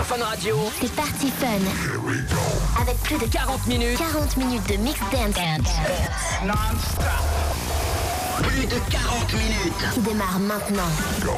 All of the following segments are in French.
sur Fun Radio. C'est parti fun. Avec plus de 40 minutes. 40 minutes de mix dance. dance. Non-stop. Plus de 40 minutes. Qui démarre maintenant. Go.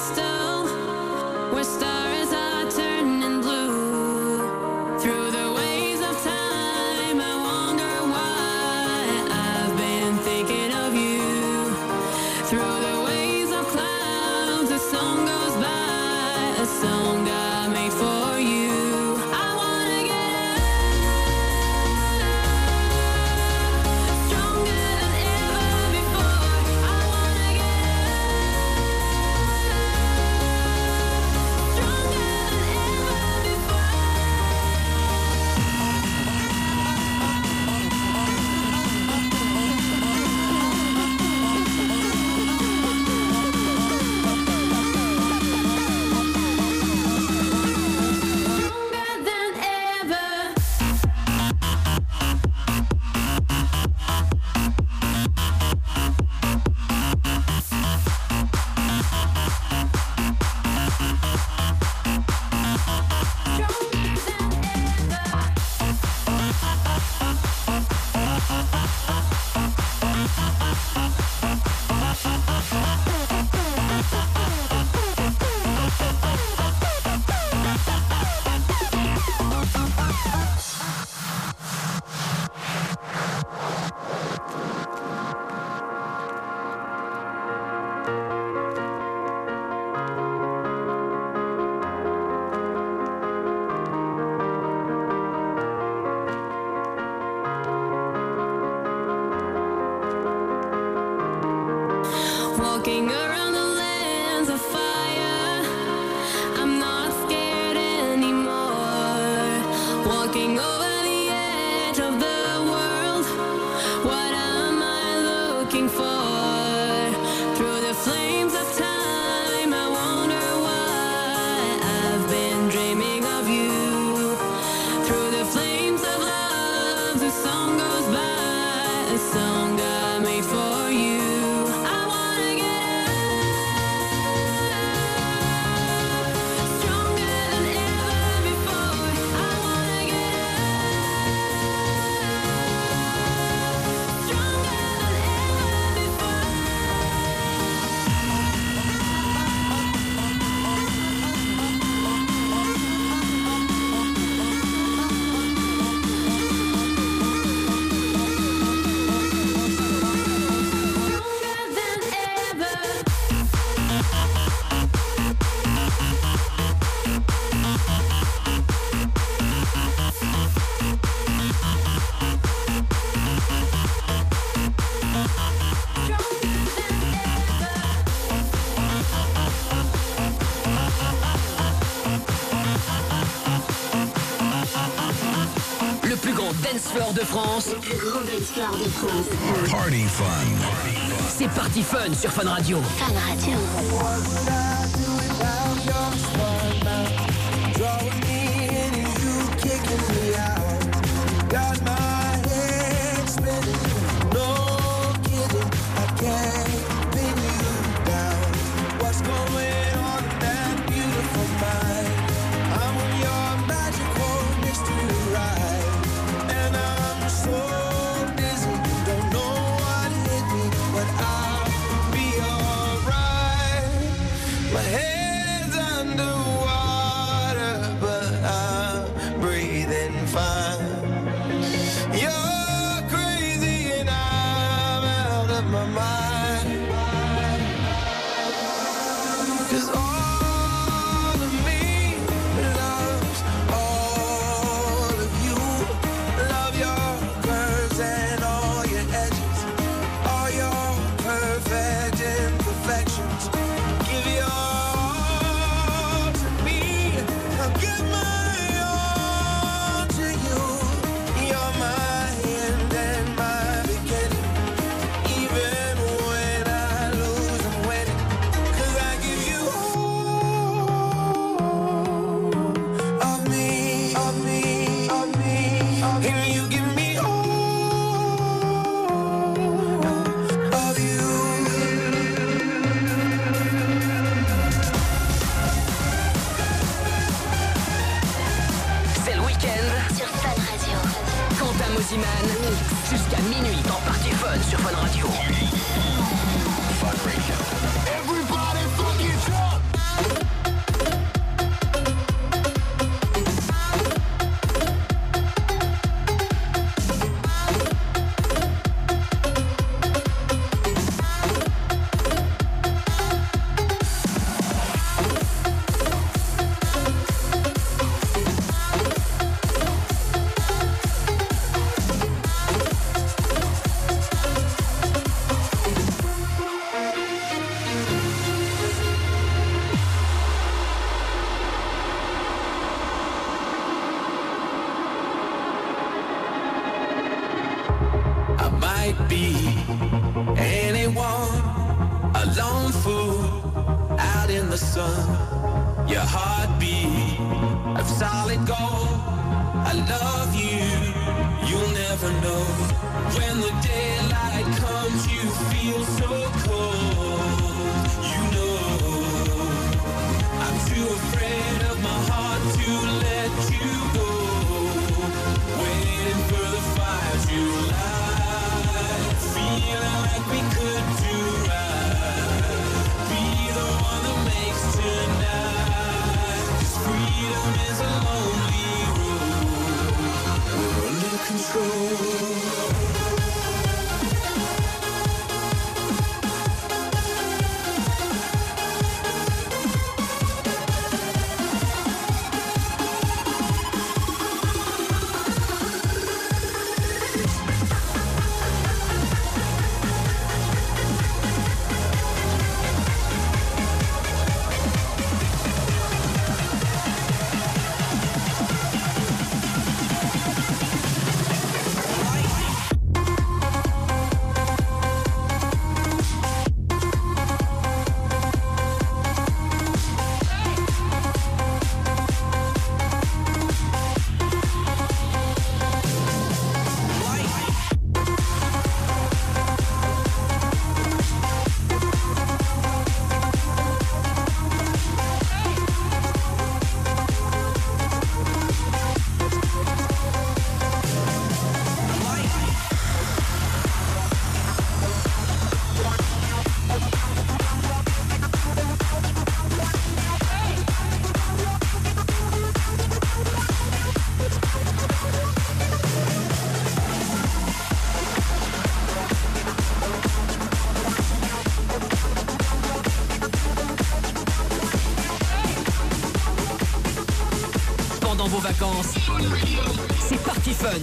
crystal France. Le plus grand de France. Party Fun. C'est Party Fun sur Fun Radio. Fun Radio.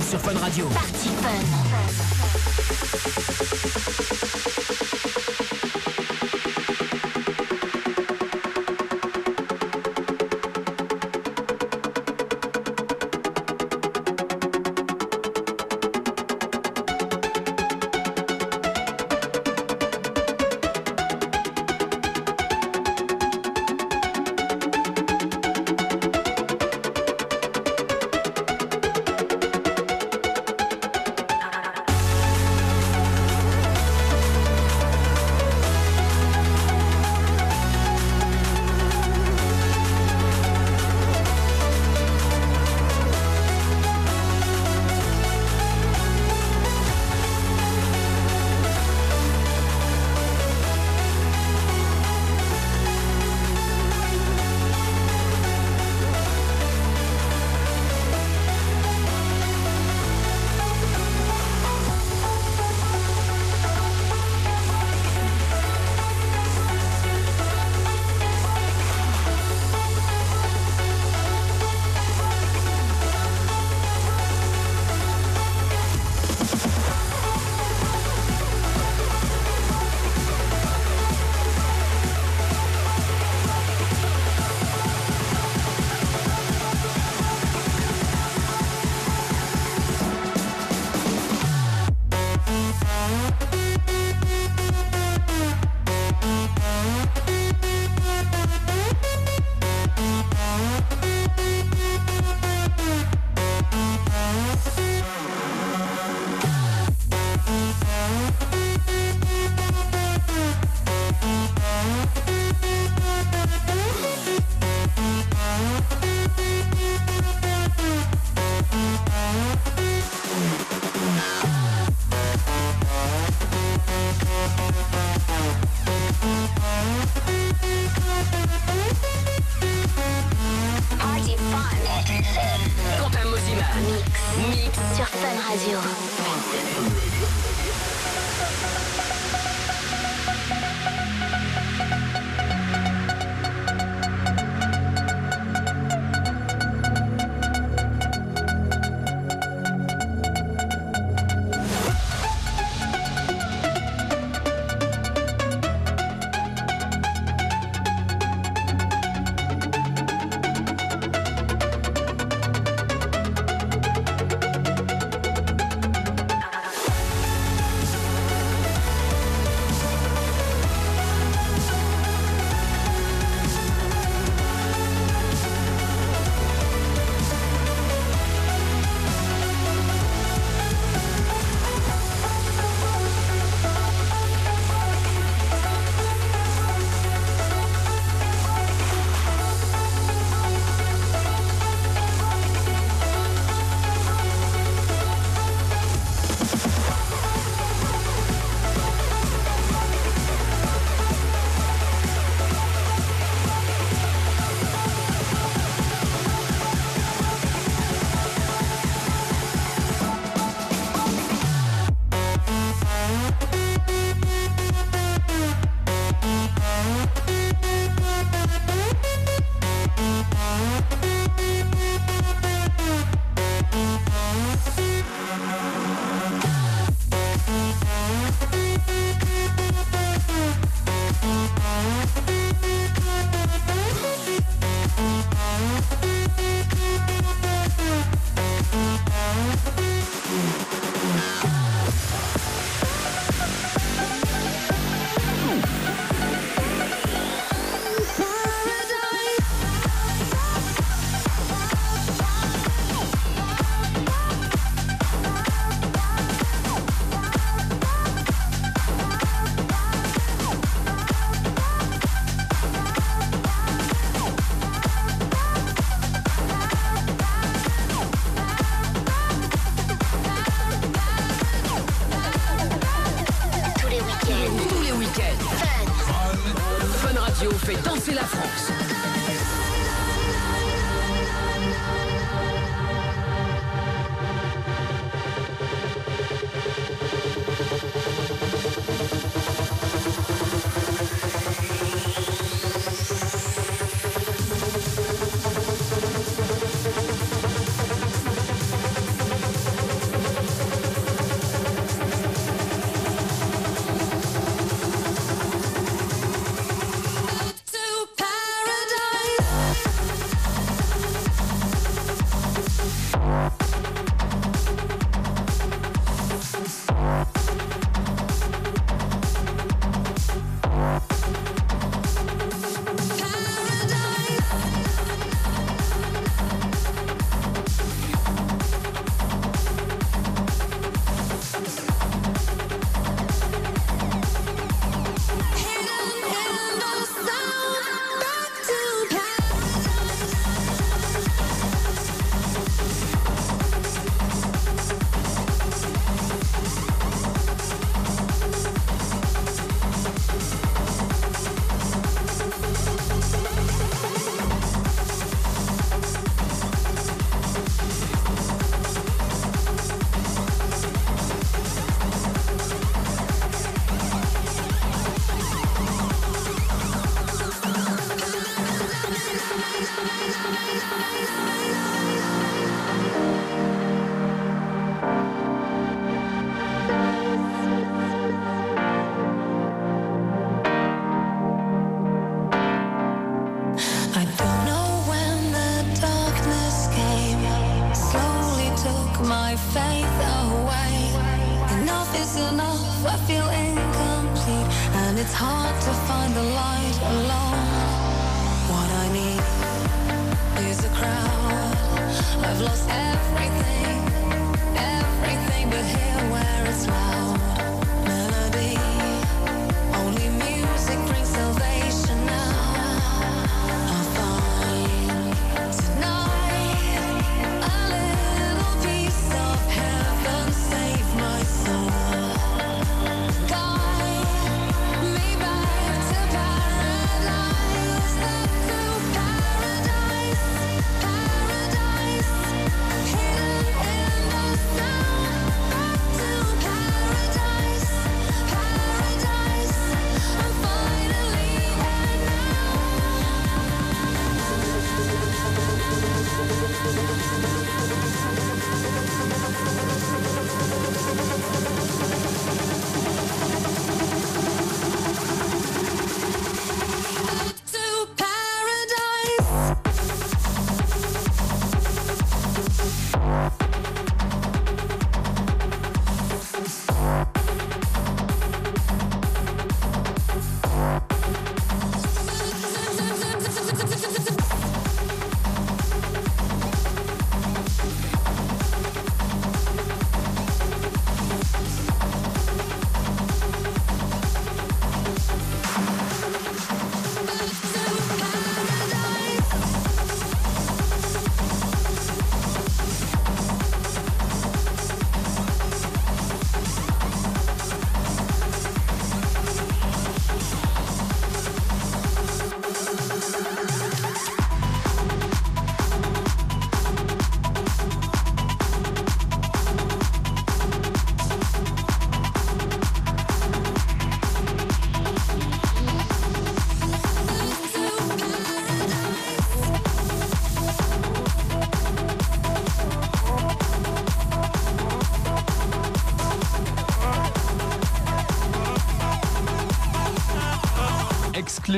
Sur Fun Radio. Party Fun.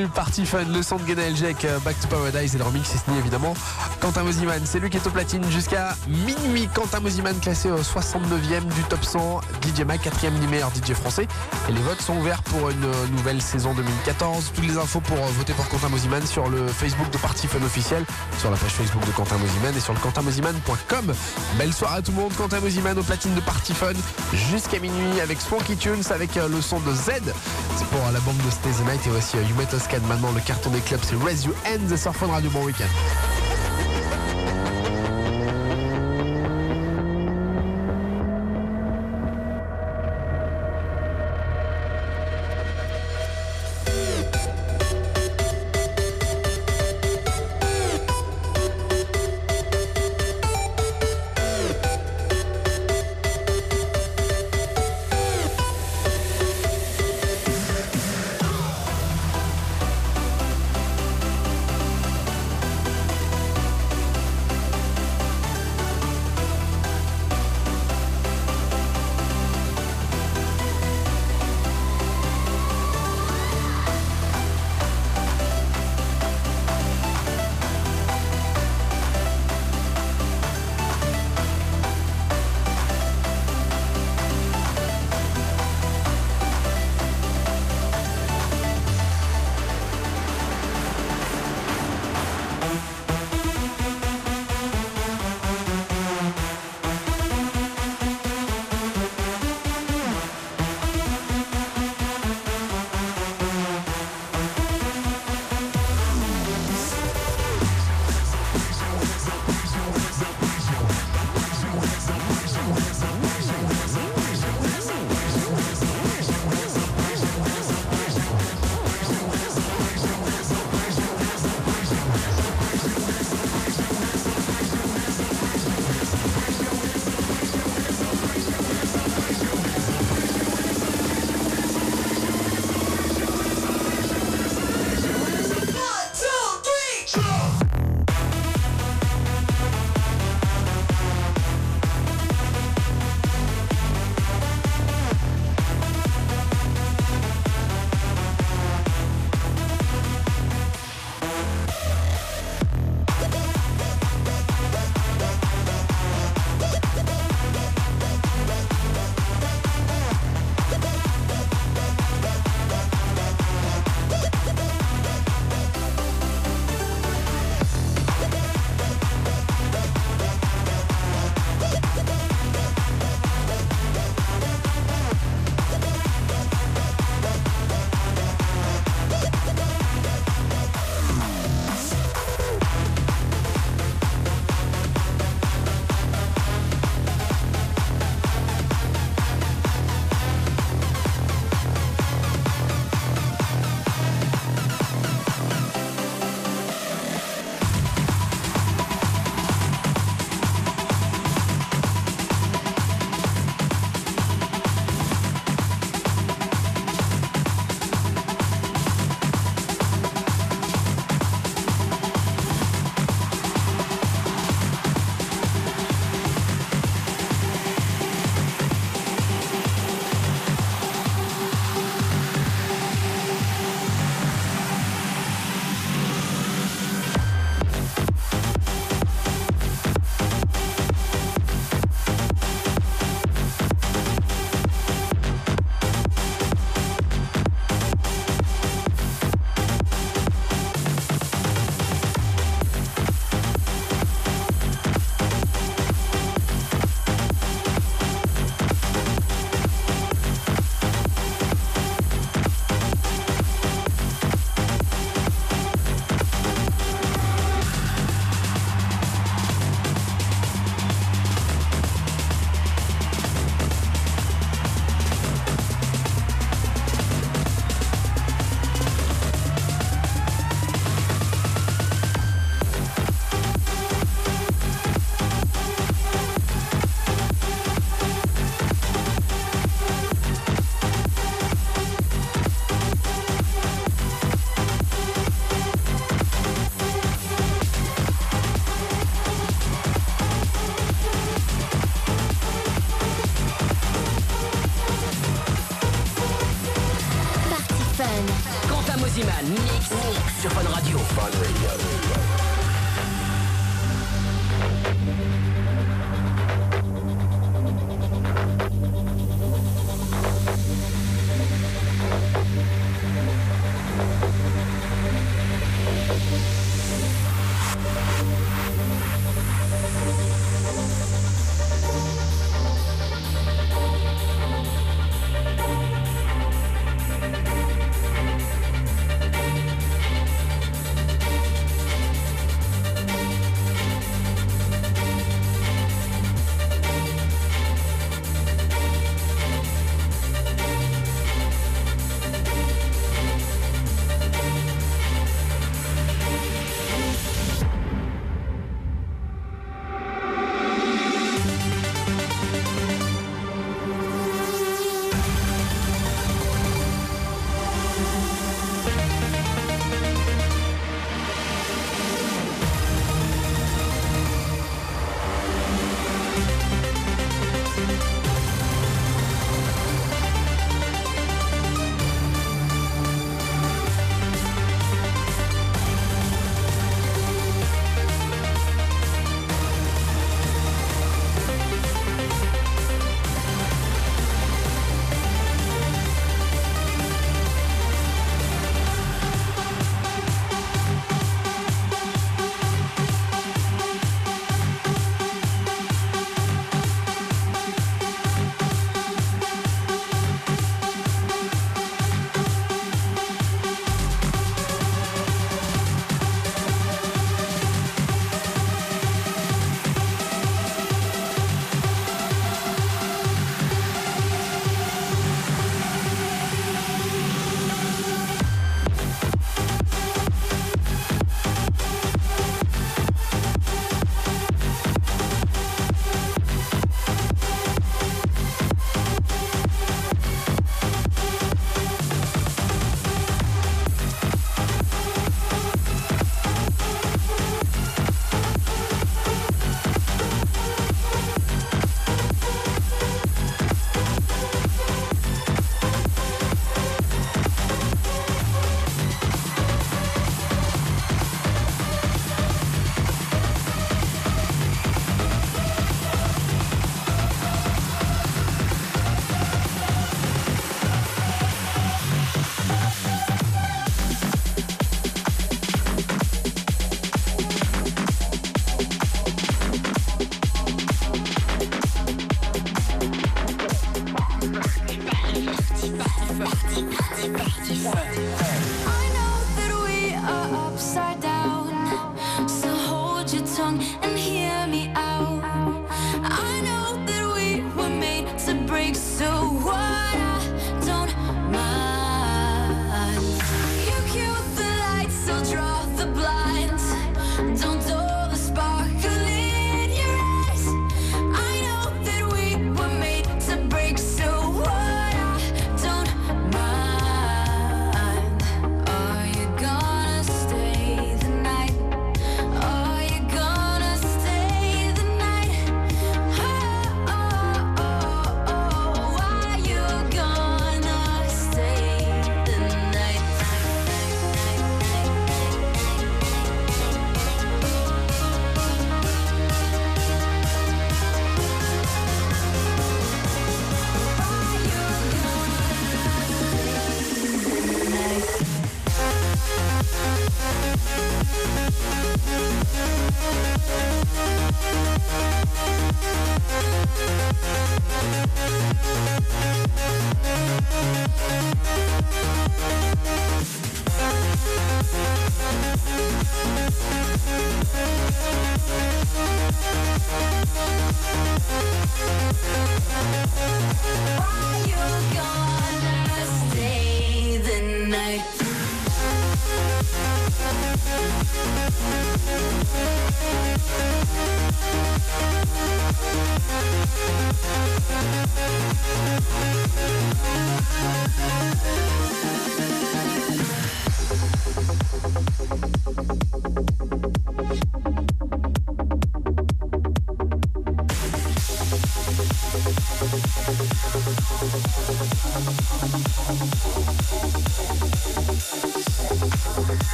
Exclu Party Fun, le son de Gena Jack, Back to Paradise et le remix est évidemment Quentin Mosiman. C'est lui qui est au platine jusqu'à minuit. Quentin Mosiman classé au 69e du top 100 DJ Mag, quatrième du meilleur DJ français. Et les votes sont ouverts pour une nouvelle saison 2014. Toutes les infos pour euh, voter pour Quentin Mosiman sur le Facebook de Party Fun officiel, sur la page Facebook de Quentin Mosiman et sur le quentinmosiman.com. Belle soirée à tout le monde. Quentin Mosiman au platine de Party Fun jusqu'à minuit avec Swanky Tunes avec euh, le son de Z. C'est pour euh, la bande de Stay the Night et aussi euh, You Met. Maintenant, le carton des clubs, c'est Raise Your Hands et sur Radio. Bon week-end.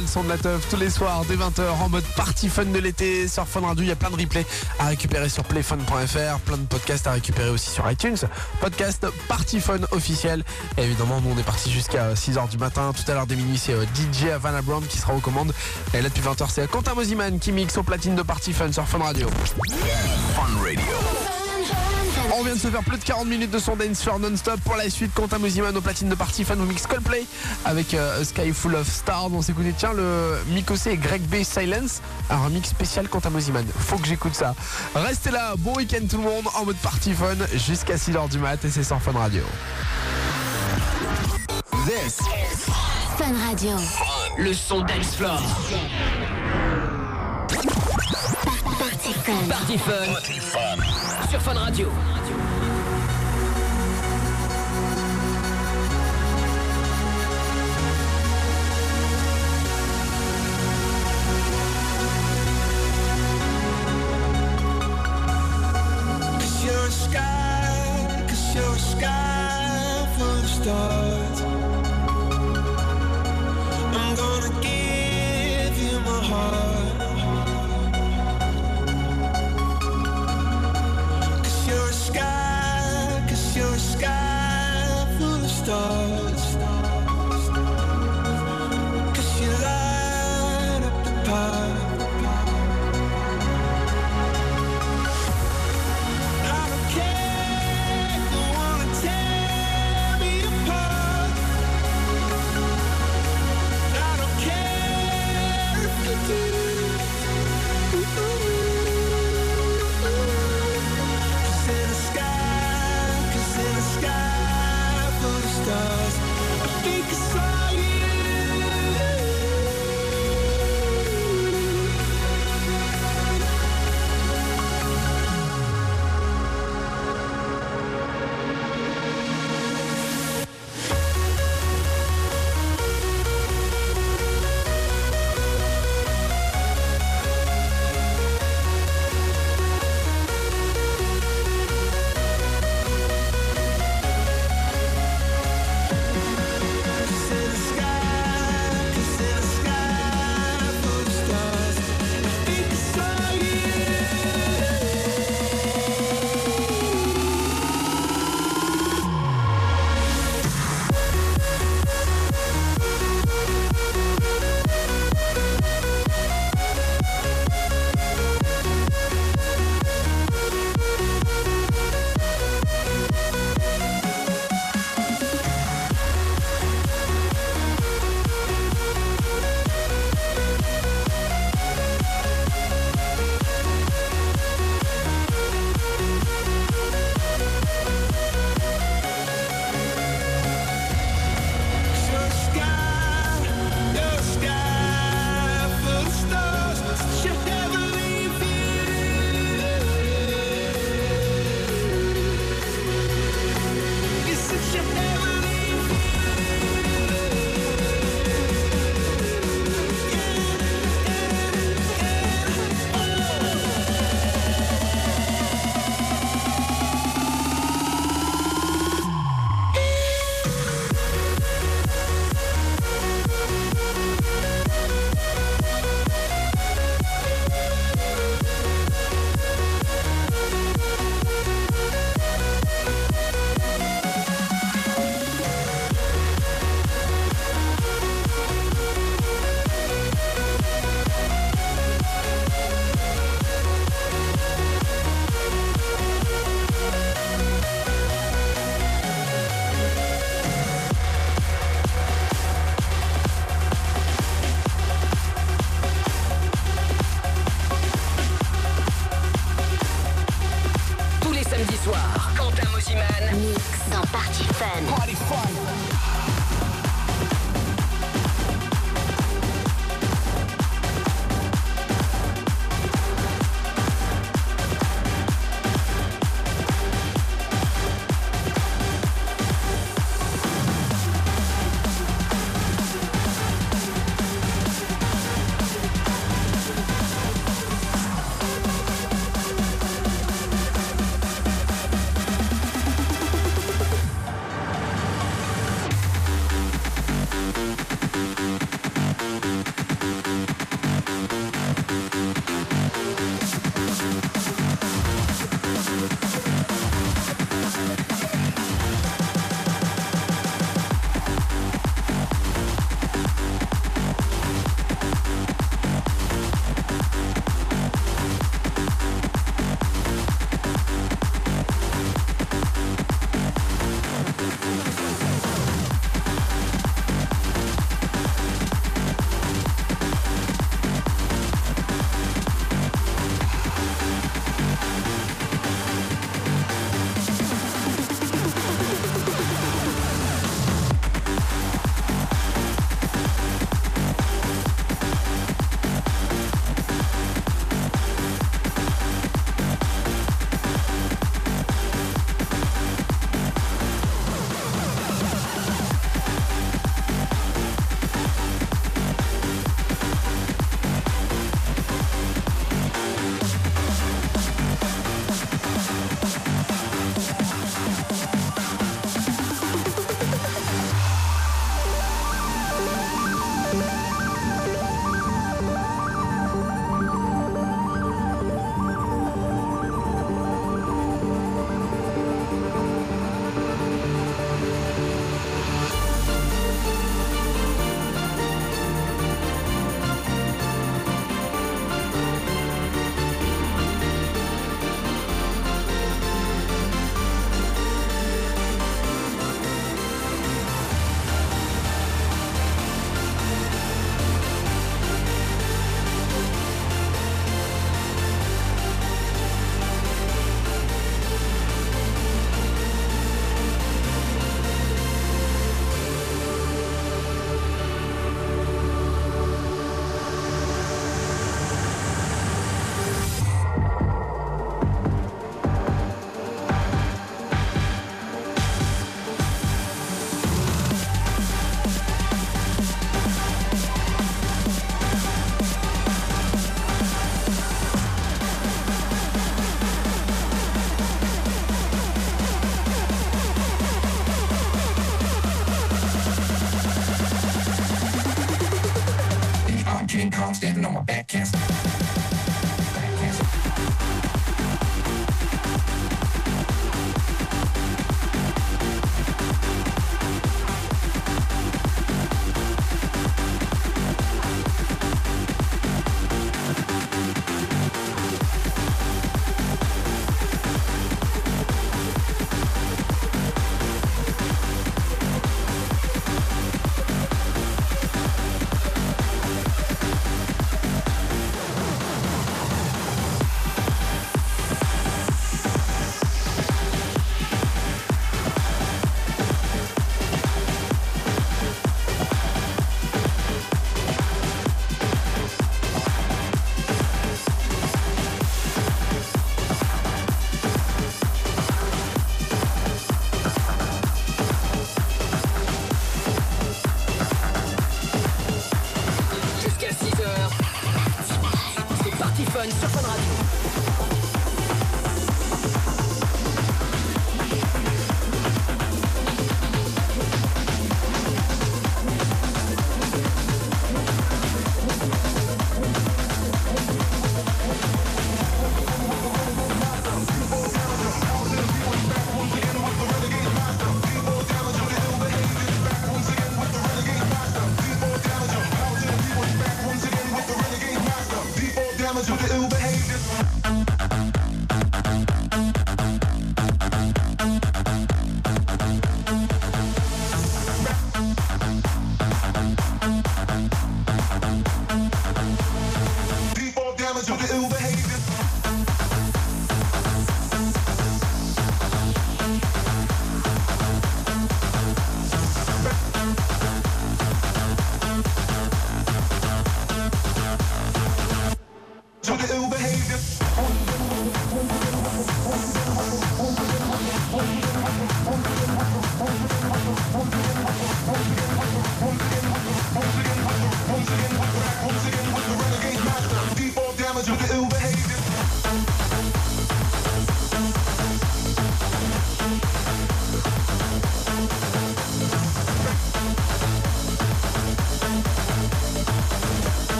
Le son de la teuf tous les soirs dès 20h en mode party fun de l'été sur Fun Radio. Il y a plein de replays à récupérer sur playfun.fr, plein de podcasts à récupérer aussi sur iTunes. Podcast Party Fun officiel. Évidemment, nous on est parti jusqu'à 6h du matin. Tout à l'heure dès minuit, c'est euh, DJ Havana Brown qui sera aux commandes. Et là depuis 20h, c'est Quentin Mosiman qui mixe au platine de Party Fun sur. Fun Radio. On vient de se faire plus de 40 minutes de son dance floor non-stop. Pour la suite, Quentin Mosiman au platine de Party Fun au mix Coldplay avec euh, Sky Full of Stars. On s'écoutait, tiens, le Mikosé et Greg B Silence. Alors, un mix spécial Quentin Mosiman. Faut que j'écoute ça. Restez là, bon week-end tout le monde en mode Party Fun jusqu'à 6h du mat et c'est sur Fun Radio. This Fun Radio. Le son dance floor. Party Fun. Party fun Party Fun. sur Fun Radio.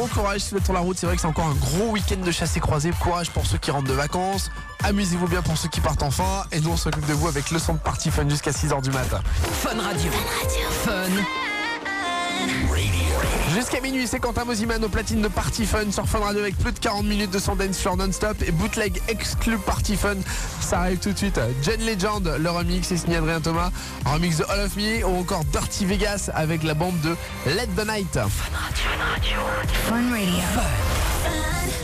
Bon courage si vous êtes sur la route. C'est vrai que c'est encore un gros week-end de chasse et croisée. Courage pour ceux qui rentrent de vacances. Amusez-vous bien pour ceux qui partent enfin. Et nous, on s'occupe de vous avec le son de Party Fun jusqu'à 6h du matin. Fun Radio. Fun. Jusqu'à minuit, c'est Quentin Mosiman au platine de Party Fun sur Fun Radio avec plus de 40 minutes de son dance floor non-stop et bootleg exclu Party Fun. Ça arrive tout de suite. John Legend, le remix est signé Adrien Thomas. Un remix de All of Me ou encore Dirty Vegas avec la bande de Let the Night. Fun Radio.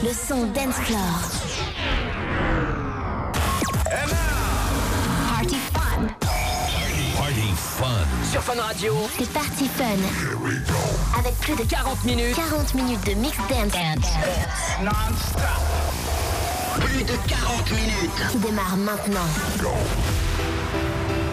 Le son dance floor. Party fun. Party fun. Sur Fun Radio. C'est party fun. Avec plus de 40 minutes. 40 minutes de mix dance Plus de 40 minutes. qui démarre maintenant. Take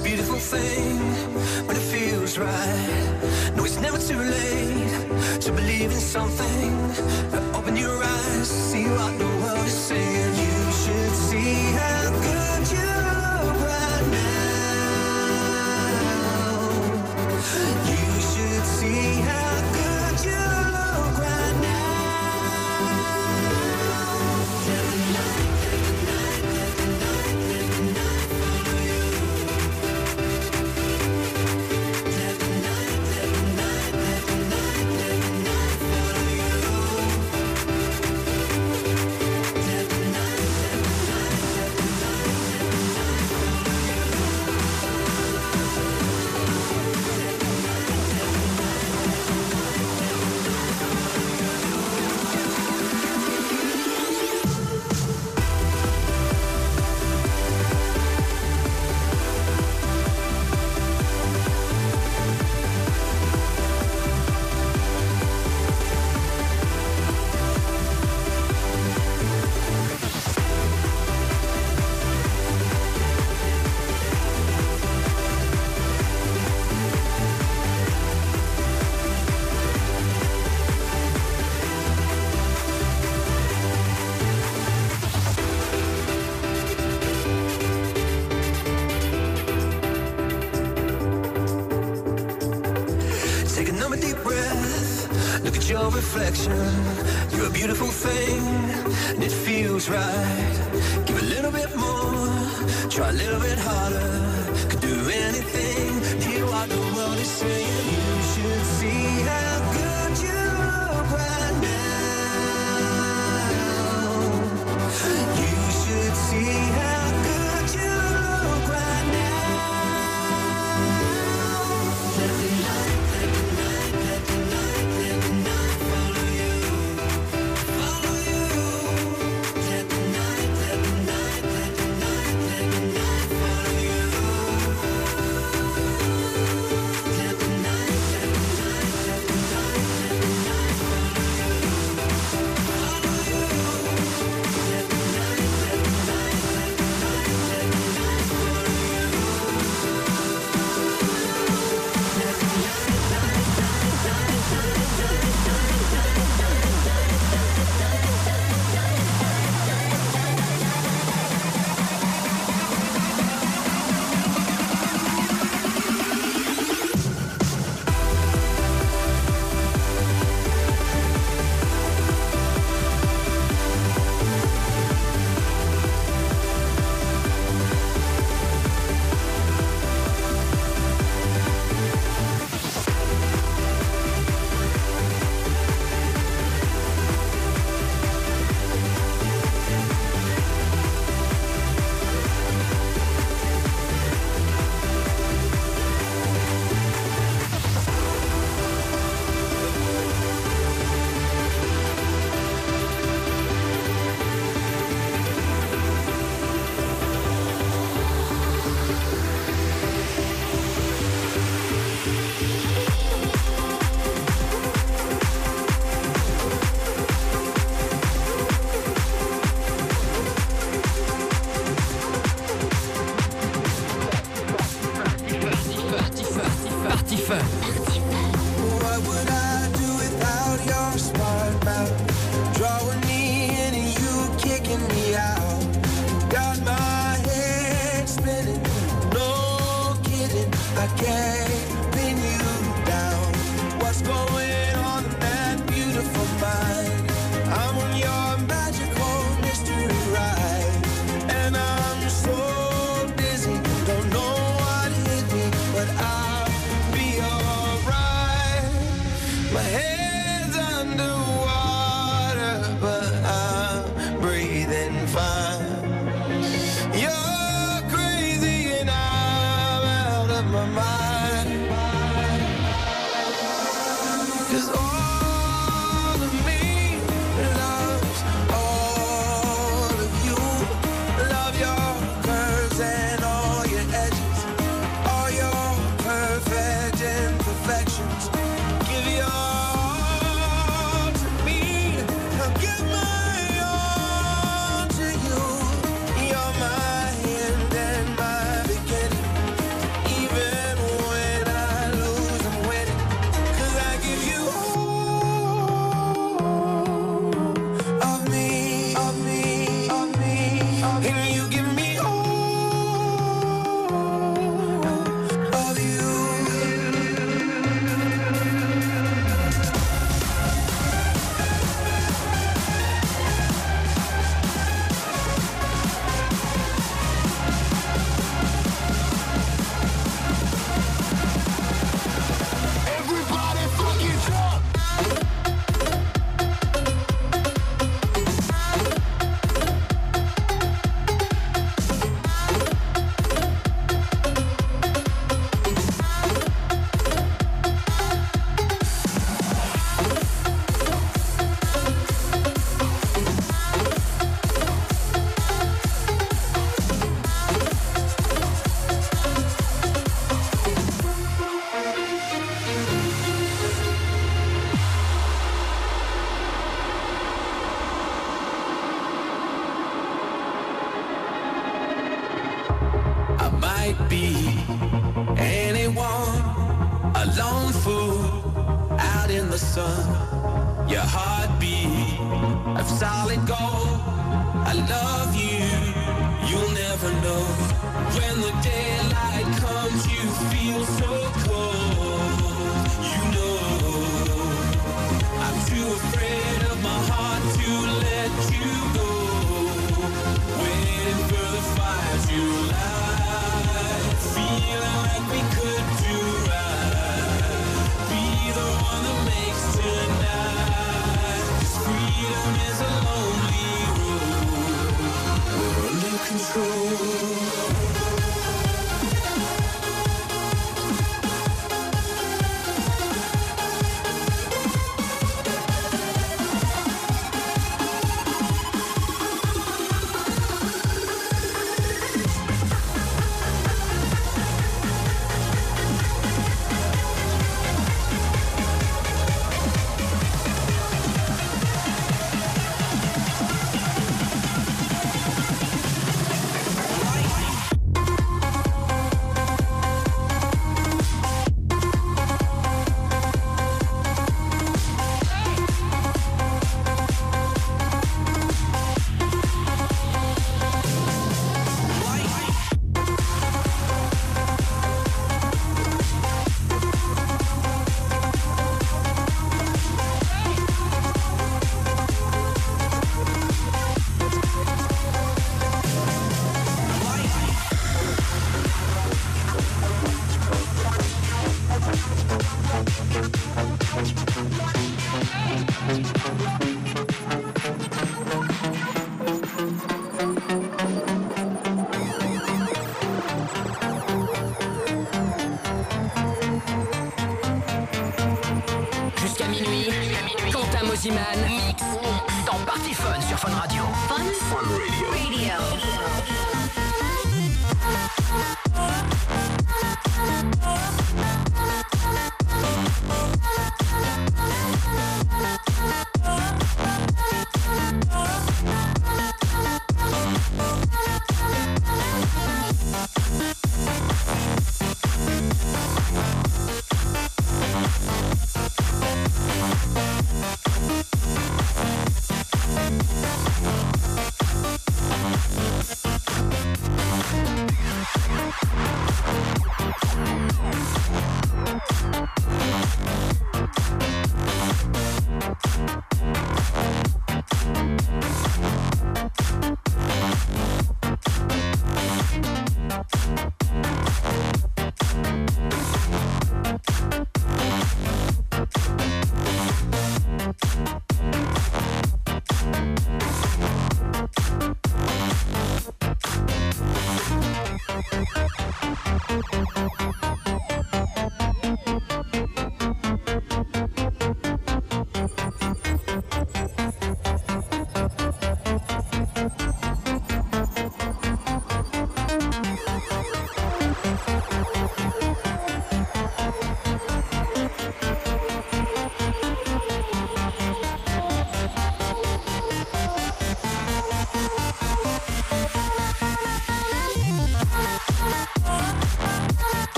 a beautiful thing when it feels right. No, it's never too late to believe in something. Open your eyes, see what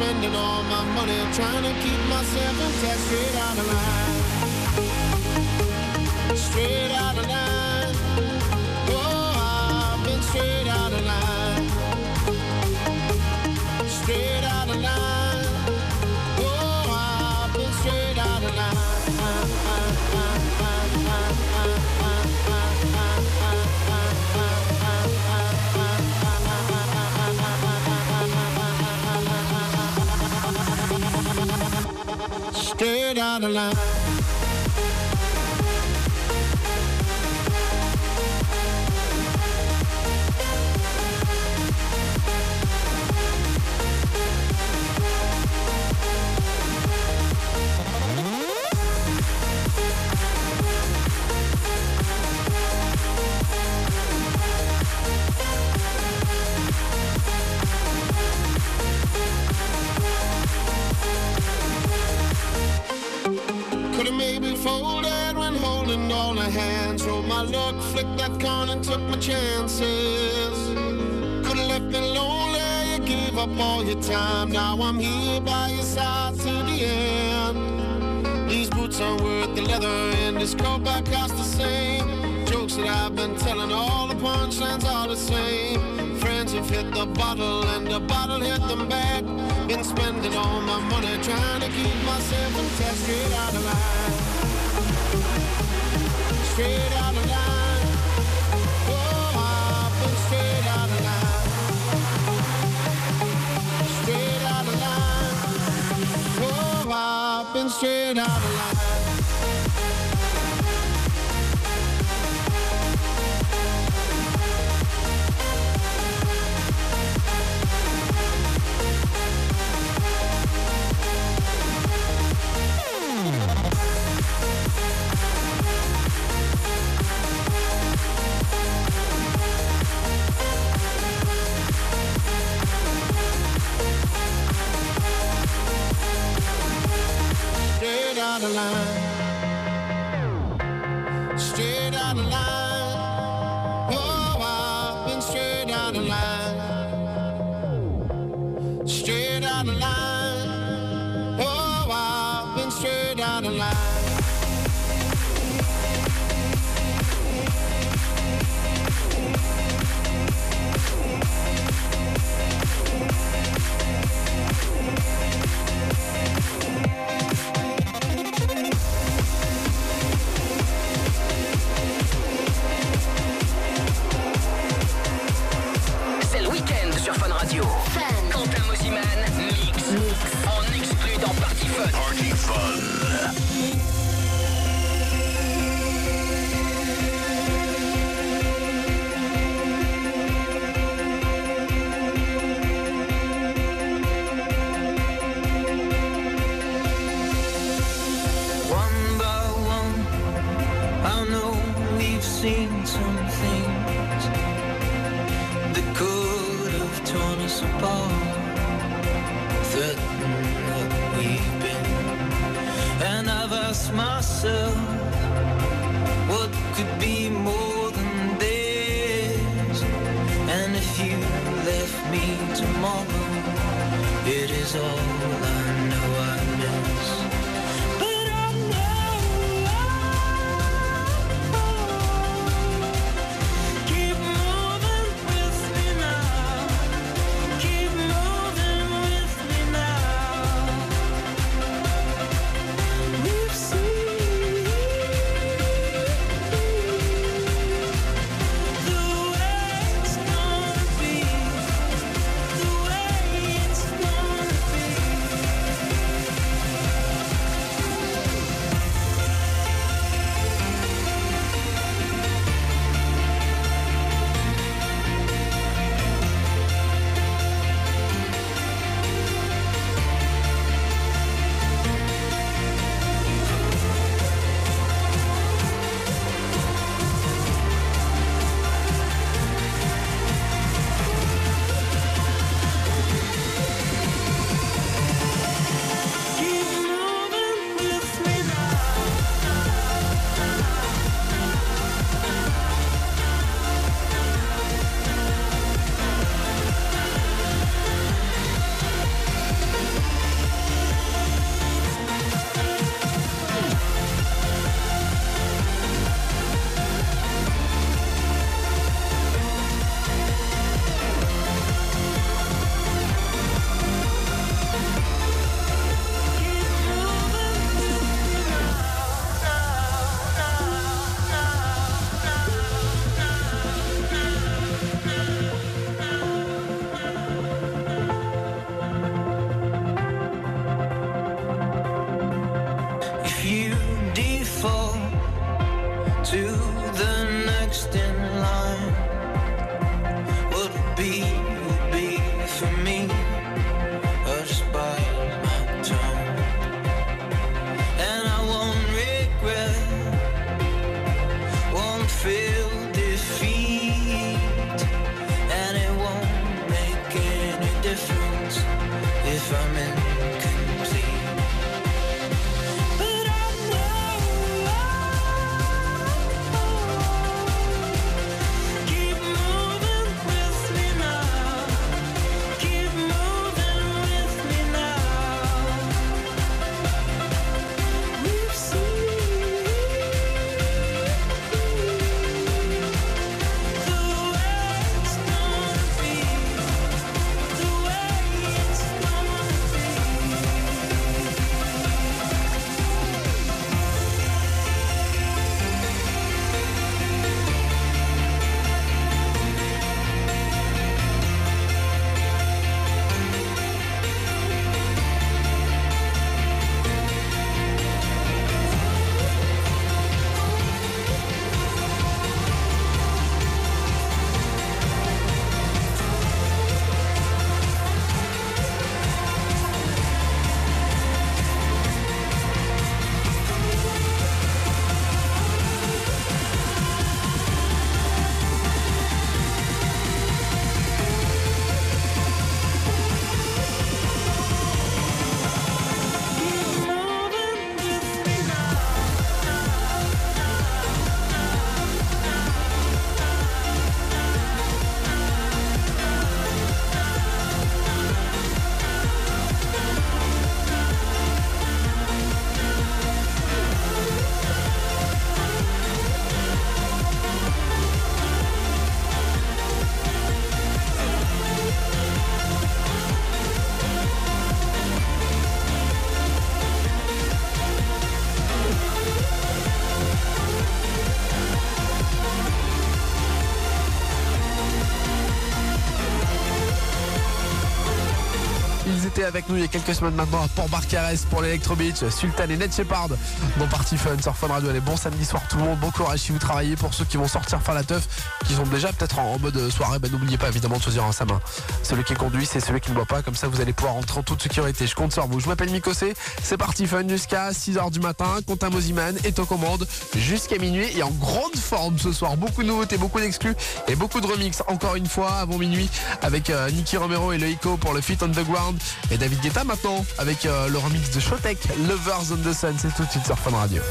spending all my money trying to keep myself from tax straight out of line. line spending all my money trying to keep myself from tap straight out of line. Straight out of line. Oh, I've been straight out of line. Straight out of line. Oh, I've been straight out of line. out line. Avec nous il y a quelques semaines maintenant à Port-Barcarès pour l'Electro Beach. Sultan et Ned Shepard dans Party Fun sur Fun Radio. Allez, bon samedi soir tout le monde, bon courage si vous travaillez. Pour ceux qui vont sortir faire la teuf, sont déjà peut-être en, mode soirée, bah, n'oubliez pas évidemment de choisir un sa main. Celui qui conduit, c'est celui qui ne boit pas. Comme ça, vous allez pouvoir rentrer en toute sécurité. Je compte sur vous. Je m'appelle Mikosé. C'est Party Fun jusqu'à 6h du matin. Quentin Mosiman est aux commandes jusqu'à minuit et en grande forme ce soir. Beaucoup de nouveautés, beaucoup d'exclus et beaucoup de remix. Encore une fois, avant minuit, avec euh, Nicky Romero et le Echo pour le Fit on the Ground. Et David Guetta maintenant, avec euh, le remix de Showtek, Lovers on the Sun. C'est tout de suite sur Fun Radio.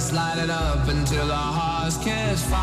Light it up until our hearts catch fire.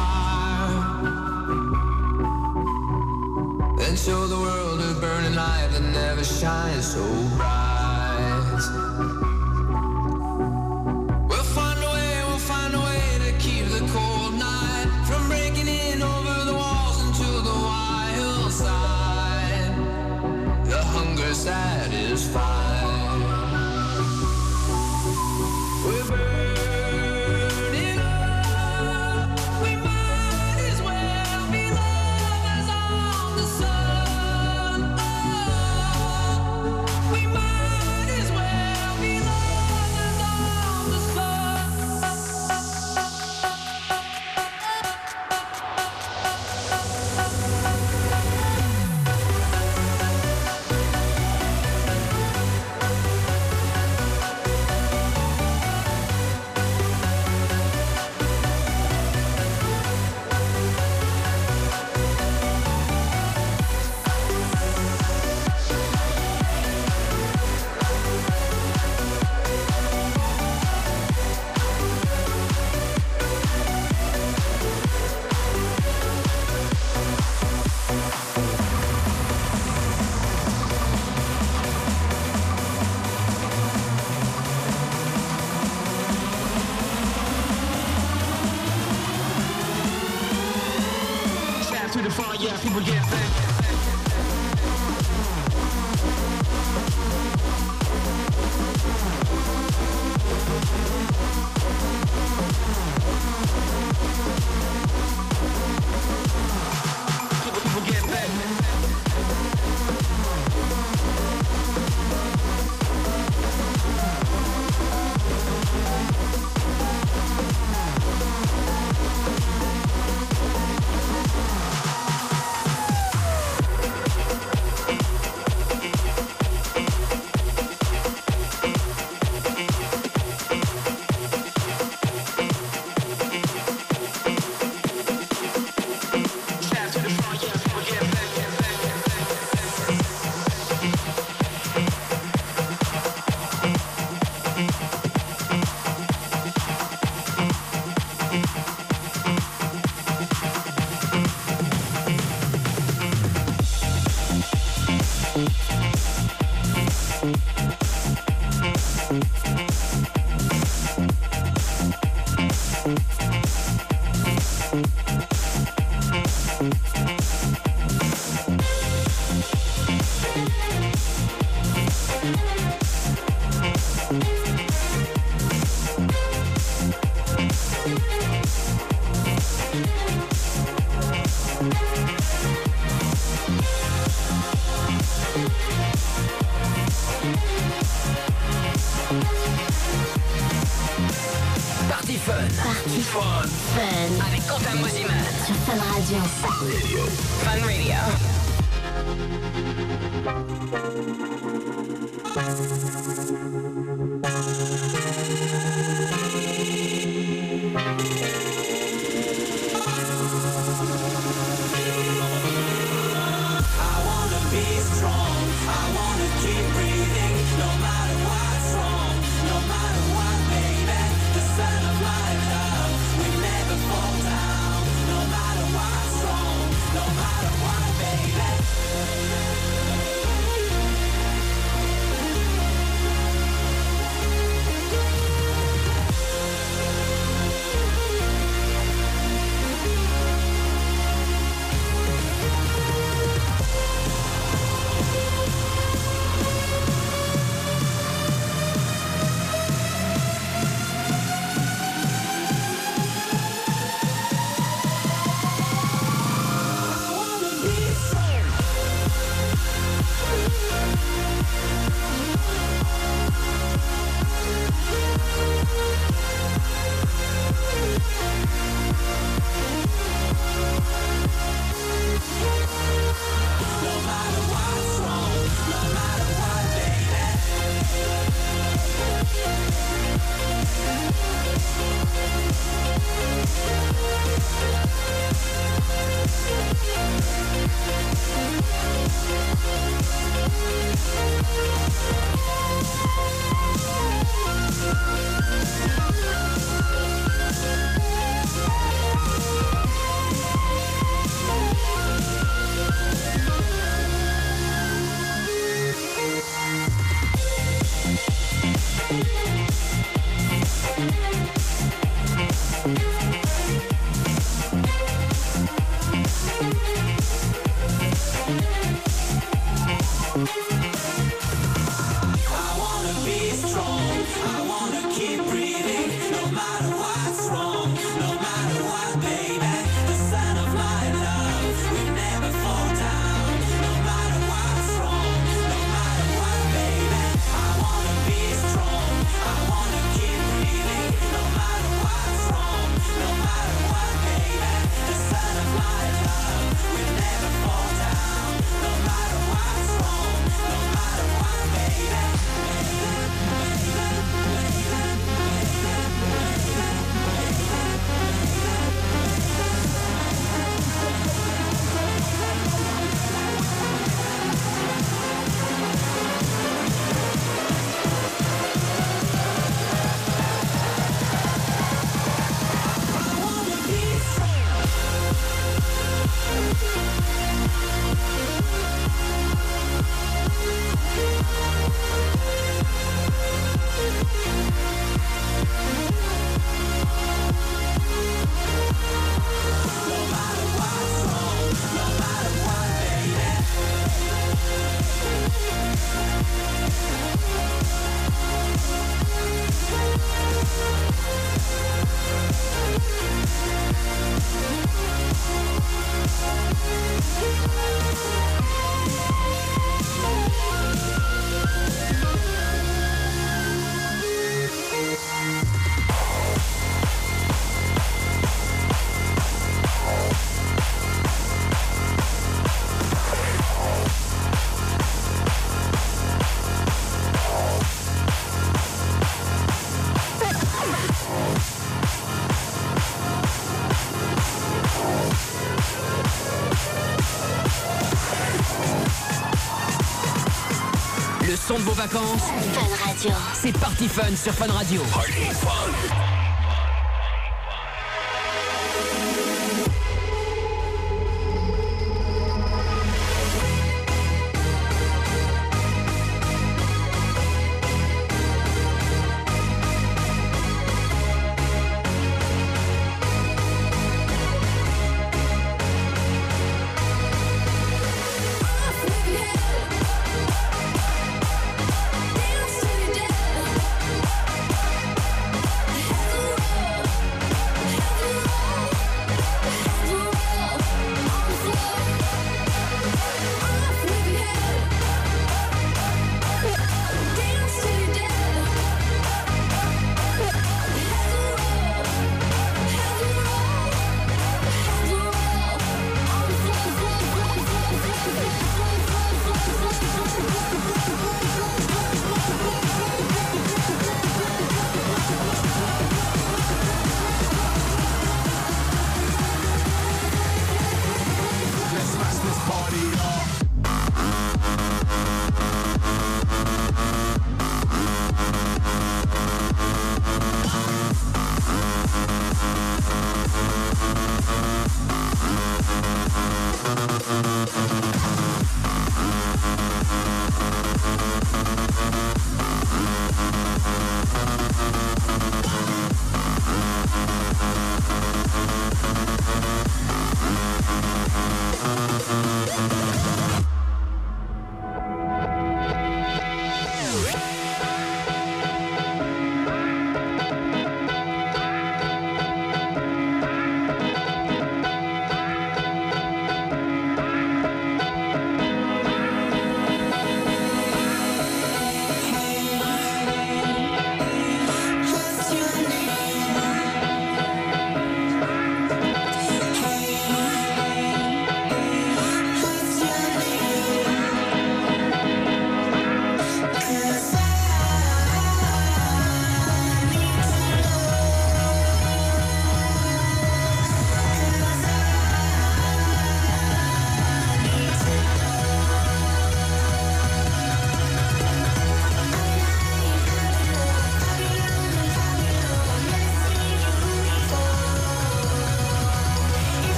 Vacances, Fun Radio. c'est Party Fun sur Fun Radio. Party Fun.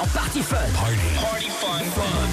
dans Party Fun. Party, Party fun. fun.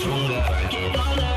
冲的感觉。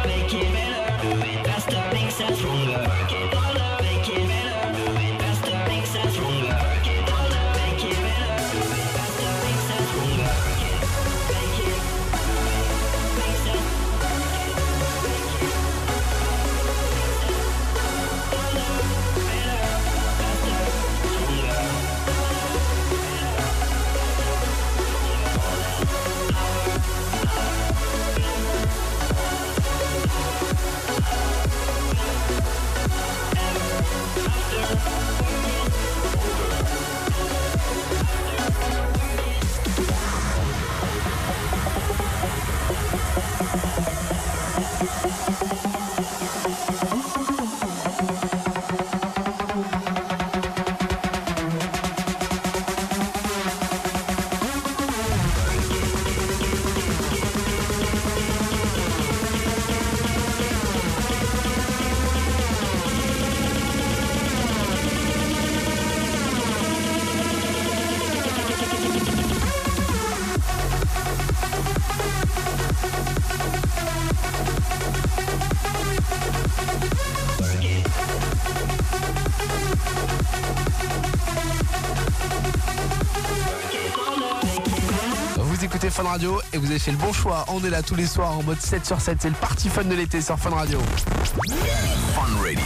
Radio et vous avez fait le bon choix. On est là tous les soirs en mode 7 sur 7. C'est le party fun de l'été sur Fun Radio. Fun Radio.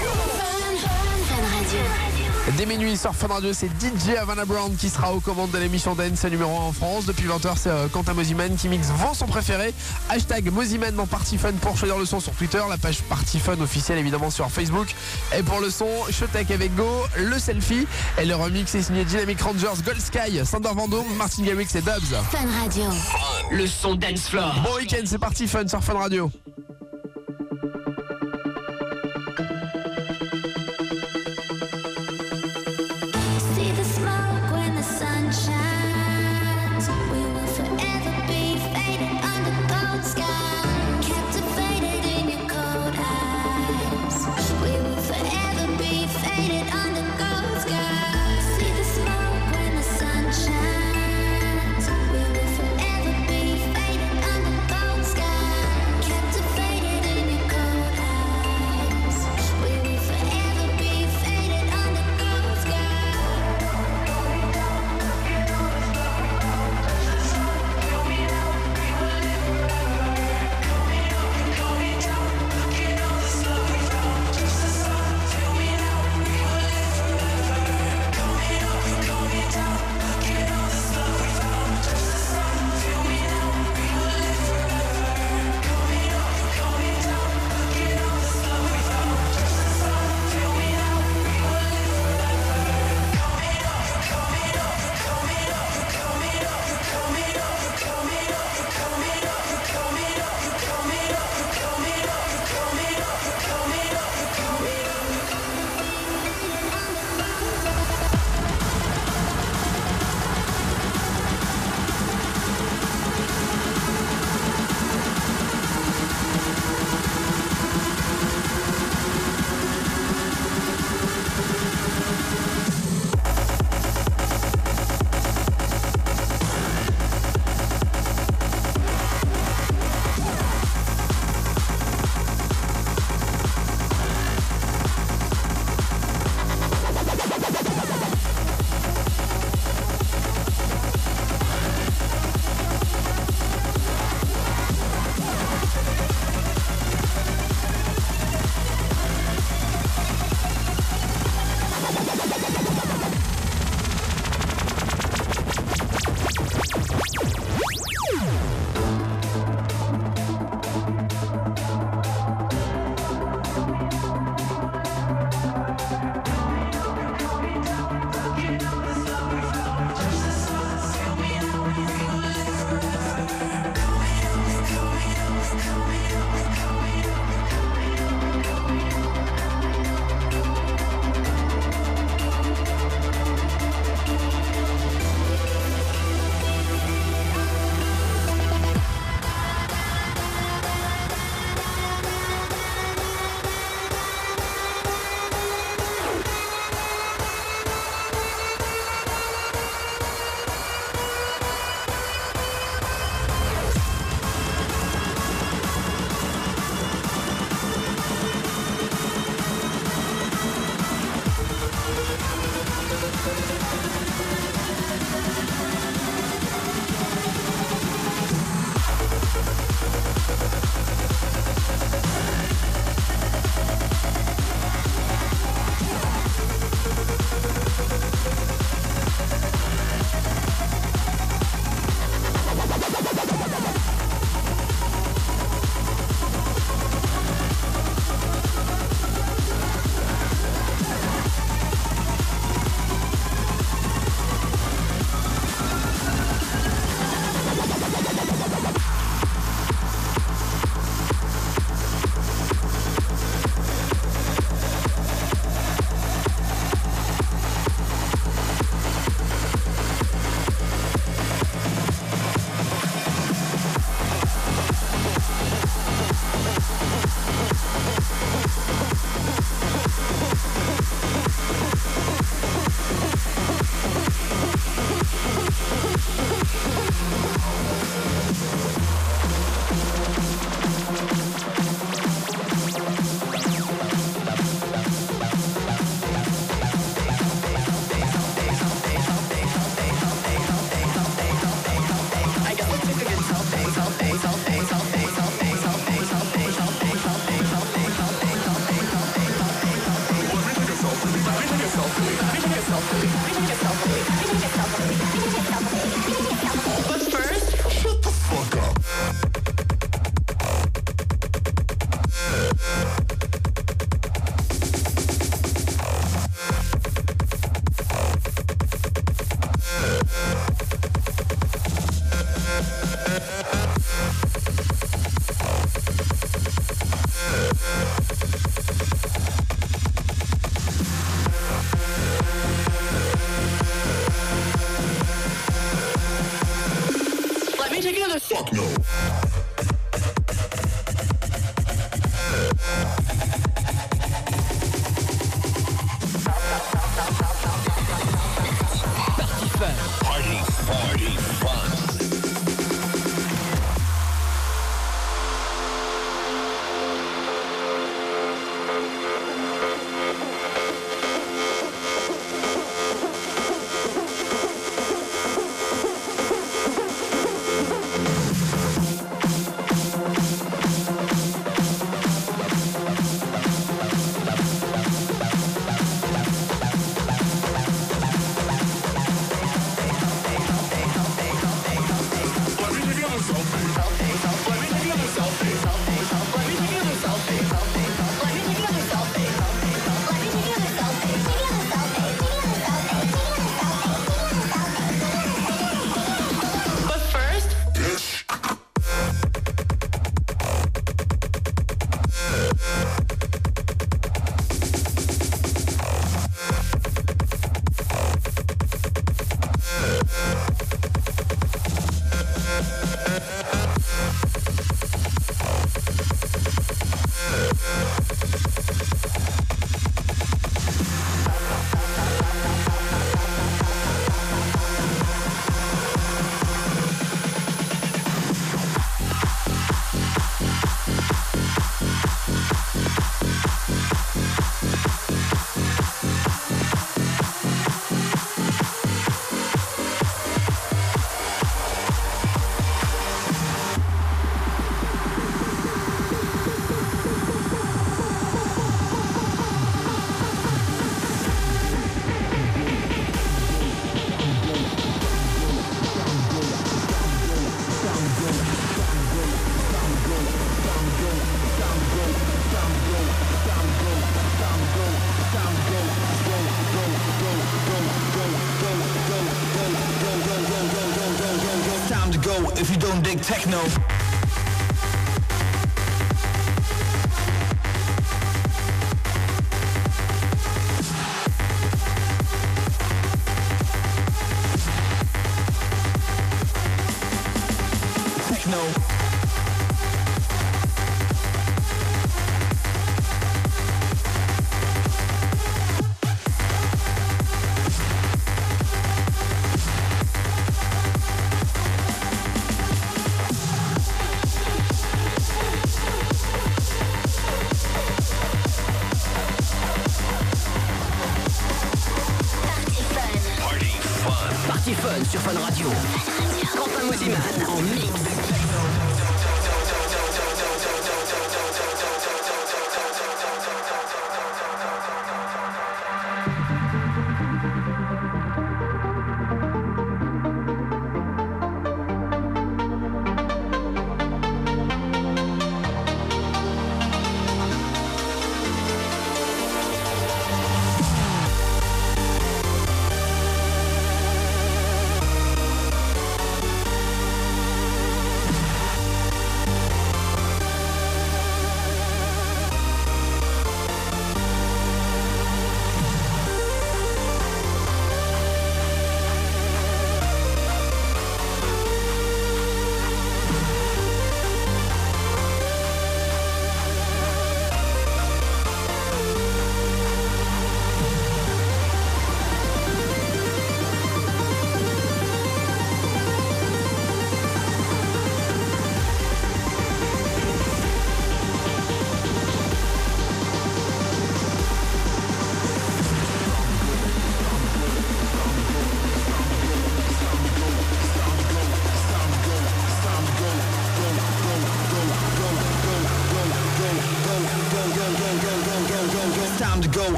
Fun Radio. Dès minuit sur Fun Radio, c'est DJ Havana Brown qui sera aux commandes de l'émission Dance numéro 1 en France. Depuis 20h, c'est euh, Quentin Moziman qui mixe vos sons préférés. Hashtag Moziman dans Party Fun pour choisir le son sur Twitter. La page Party Fun officielle évidemment sur Facebook. Et pour le son, Showtech avec Go, le selfie. Et le remix est signé Dynamic Rangers, Gold Sky, Sander Vendôme, Martin Garrix et Dubs. Fun Radio. Le son dance floor. Bon week-end, c'est Party Fun sur Fun Radio.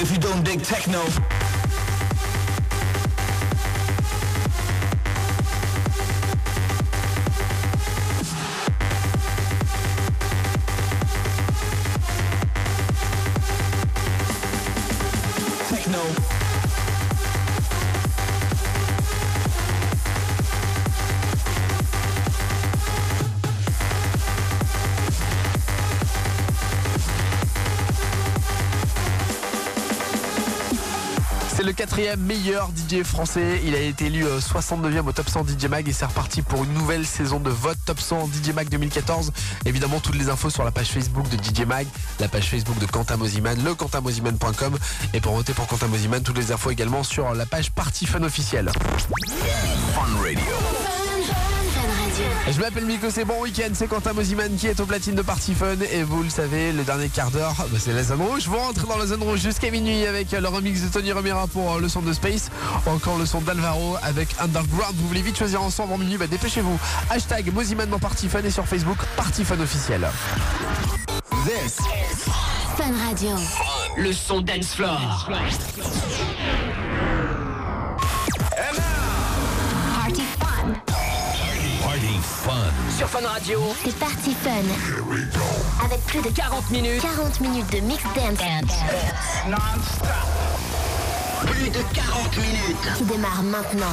If you don't dig techno. 34e meilleur DJ français. Il a été élu euh, 69e au Top 100 DJ Mag et c'est reparti pour une nouvelle saison de vote Top 100 DJ Mag 2014. Évidemment, toutes les infos sur la page Facebook de DJ Mag, la page Facebook de Quentin Mosiman, le quentinmosiman.com et pour voter pour Quentin Mosiman, toutes les infos également sur la page Party Fun officielle. Je m'appelle Miko, c'est bon week-end, c'est Quentin Mosiman qui est au platine de Party Fun et vous le savez, le dernier quart d'heure, bah, c'est la zone rouge. Vous rentrez dans la zone rouge jusqu'à minuit avec le remix de Tony Romera pour euh, le son de Space, ou encore le son d'Alvaro avec Underground. Vous voulez vite choisir ensemble en minuit, bah, dépêchez-vous. Hashtag Mosiman dans Party Fun et sur Facebook Party Fun officiel. This Fun Radio. Le son dance floor. Fun. Sur Fun Radio, C'est Party Fun. Avec plus de 40 minutes. 40 minutes de mix dance Plus de 40 minutes. qui démarre maintenant.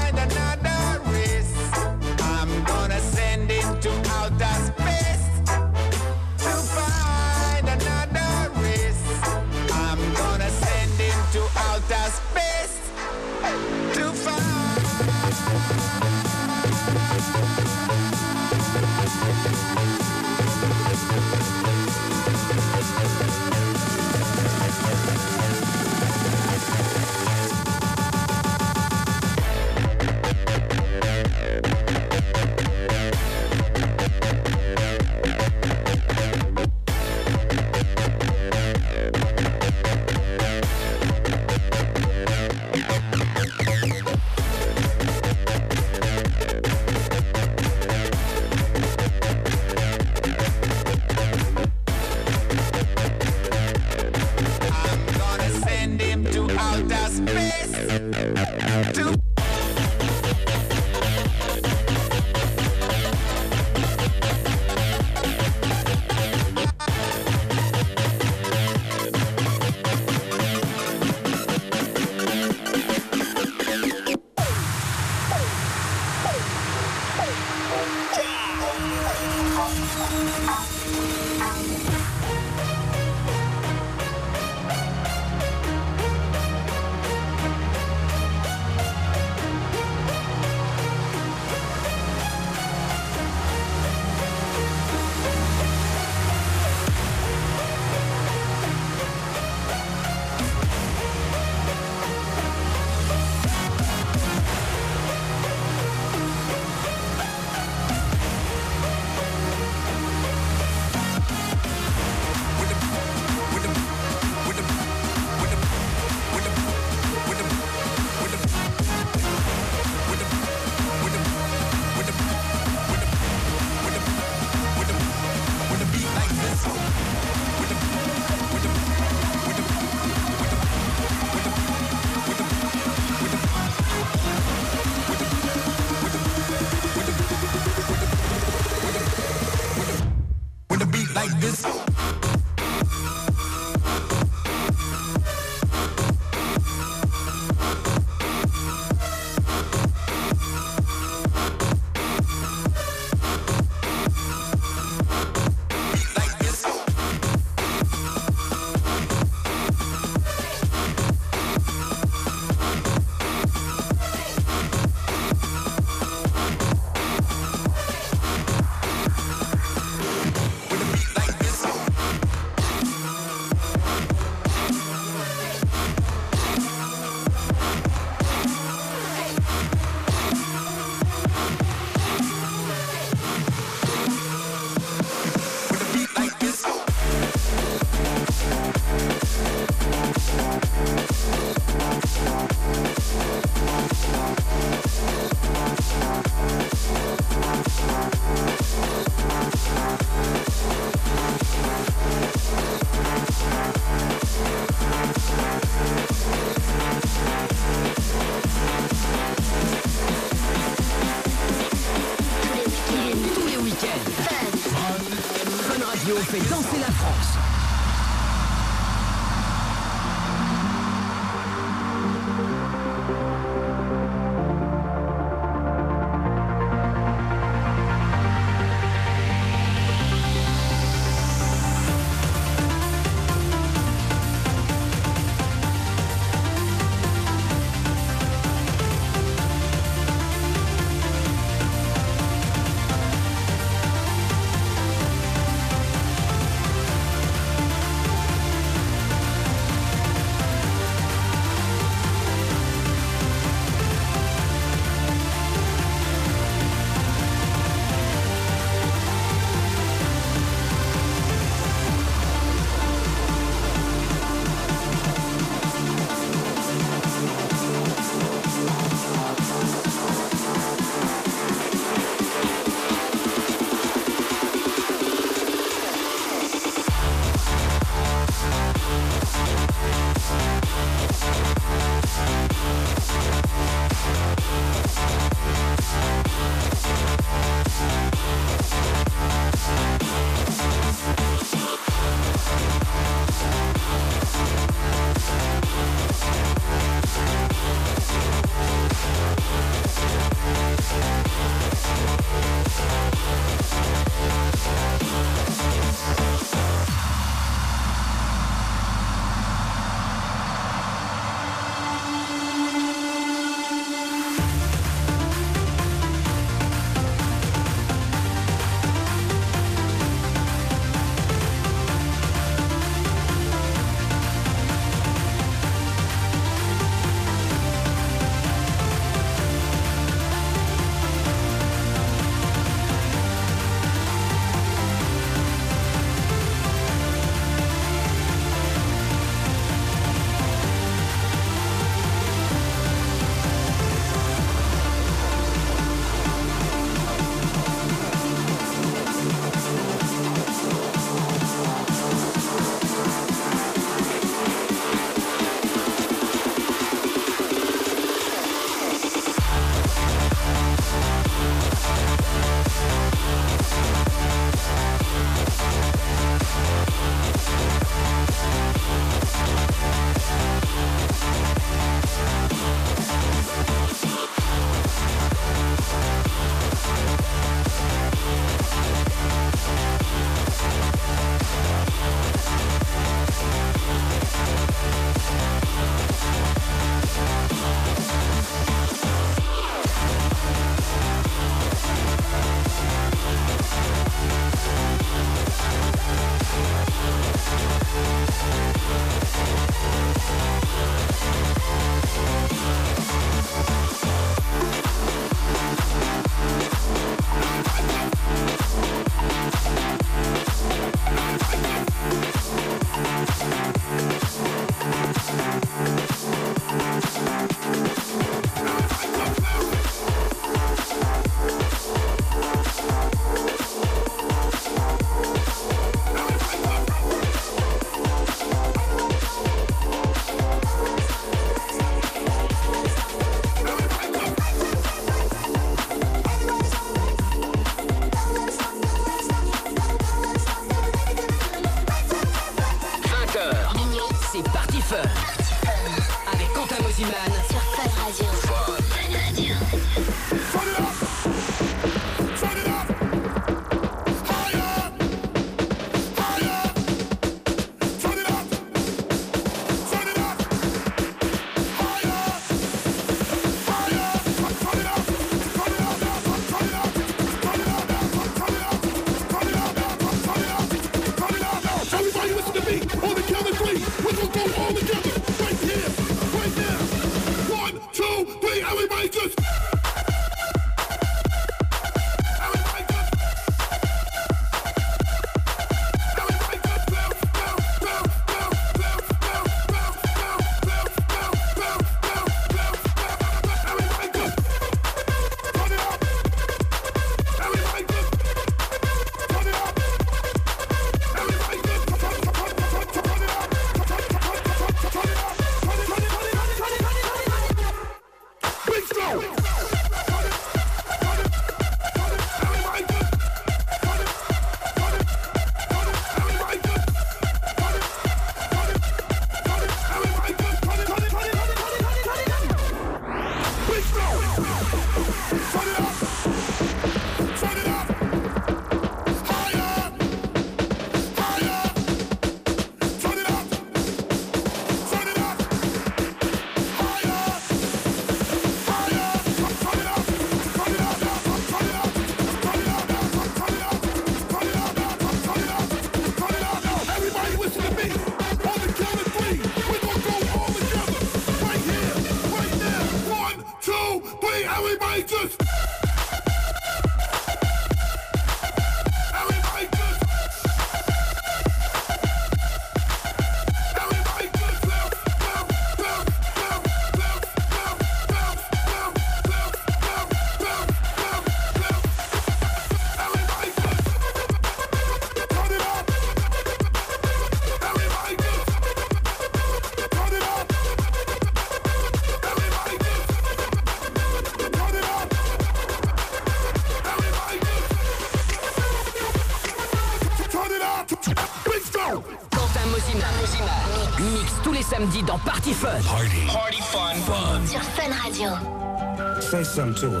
Say something to her.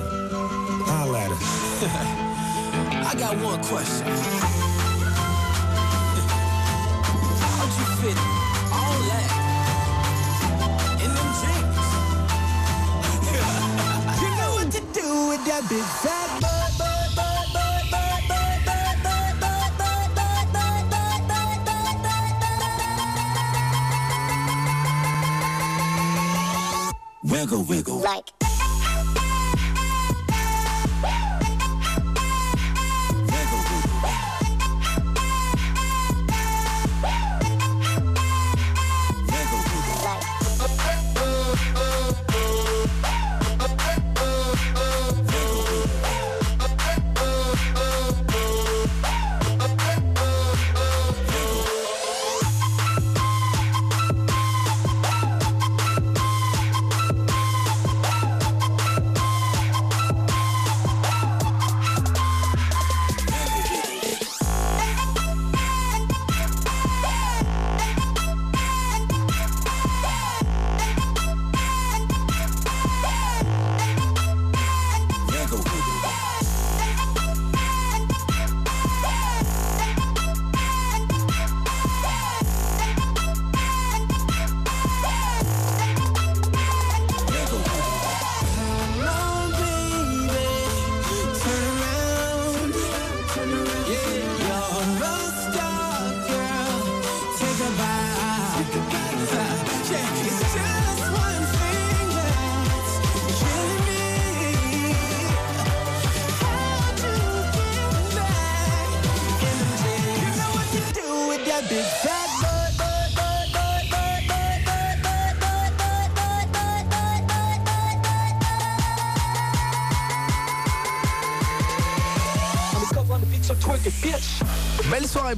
Holla at her. I got one question. How'd you fit all that in them jeans? you know what to do with that big fat butt. wiggle, wiggle. Like.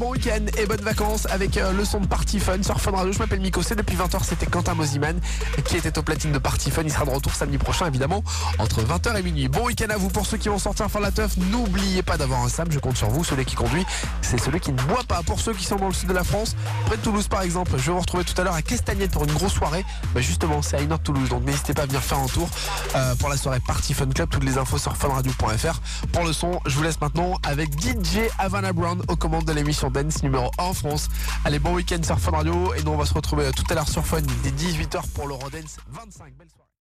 Bon week-end et bonnes vacances avec euh, le son de Party Fun sur Fun Radio. Je m'appelle Miko, c'est depuis 20h, c'était Quentin Mosiman qui était au platine de Party Fun. Il sera de retour samedi prochain, évidemment, entre 20h et minuit. Bon week-end à vous pour ceux qui vont sortir faire la teuf. N'oubliez pas d'avoir un Sam, je compte sur vous. Celui qui conduit, c'est celui qui ne boit pas. Pour ceux qui sont dans le sud de la France, près de Toulouse par exemple, je vais vous retrouver tout à l'heure à Castagnette pour une grosse soirée. Bah, justement, c'est à une heure de Toulouse, donc n'hésitez pas à venir faire un tour euh, pour la soirée Party Fun Club. Toutes les infos sur funradio.fr. Pour le son, je vous laisse maintenant avec DJ Havana Brown aux commandes de l'émission Dance numéro 1 en France. Allez, bon week-end sur Fun Radio et nous on va se retrouver tout à l'heure sur Fun dès 18h pour l'Eurodance 25. Belle soirée.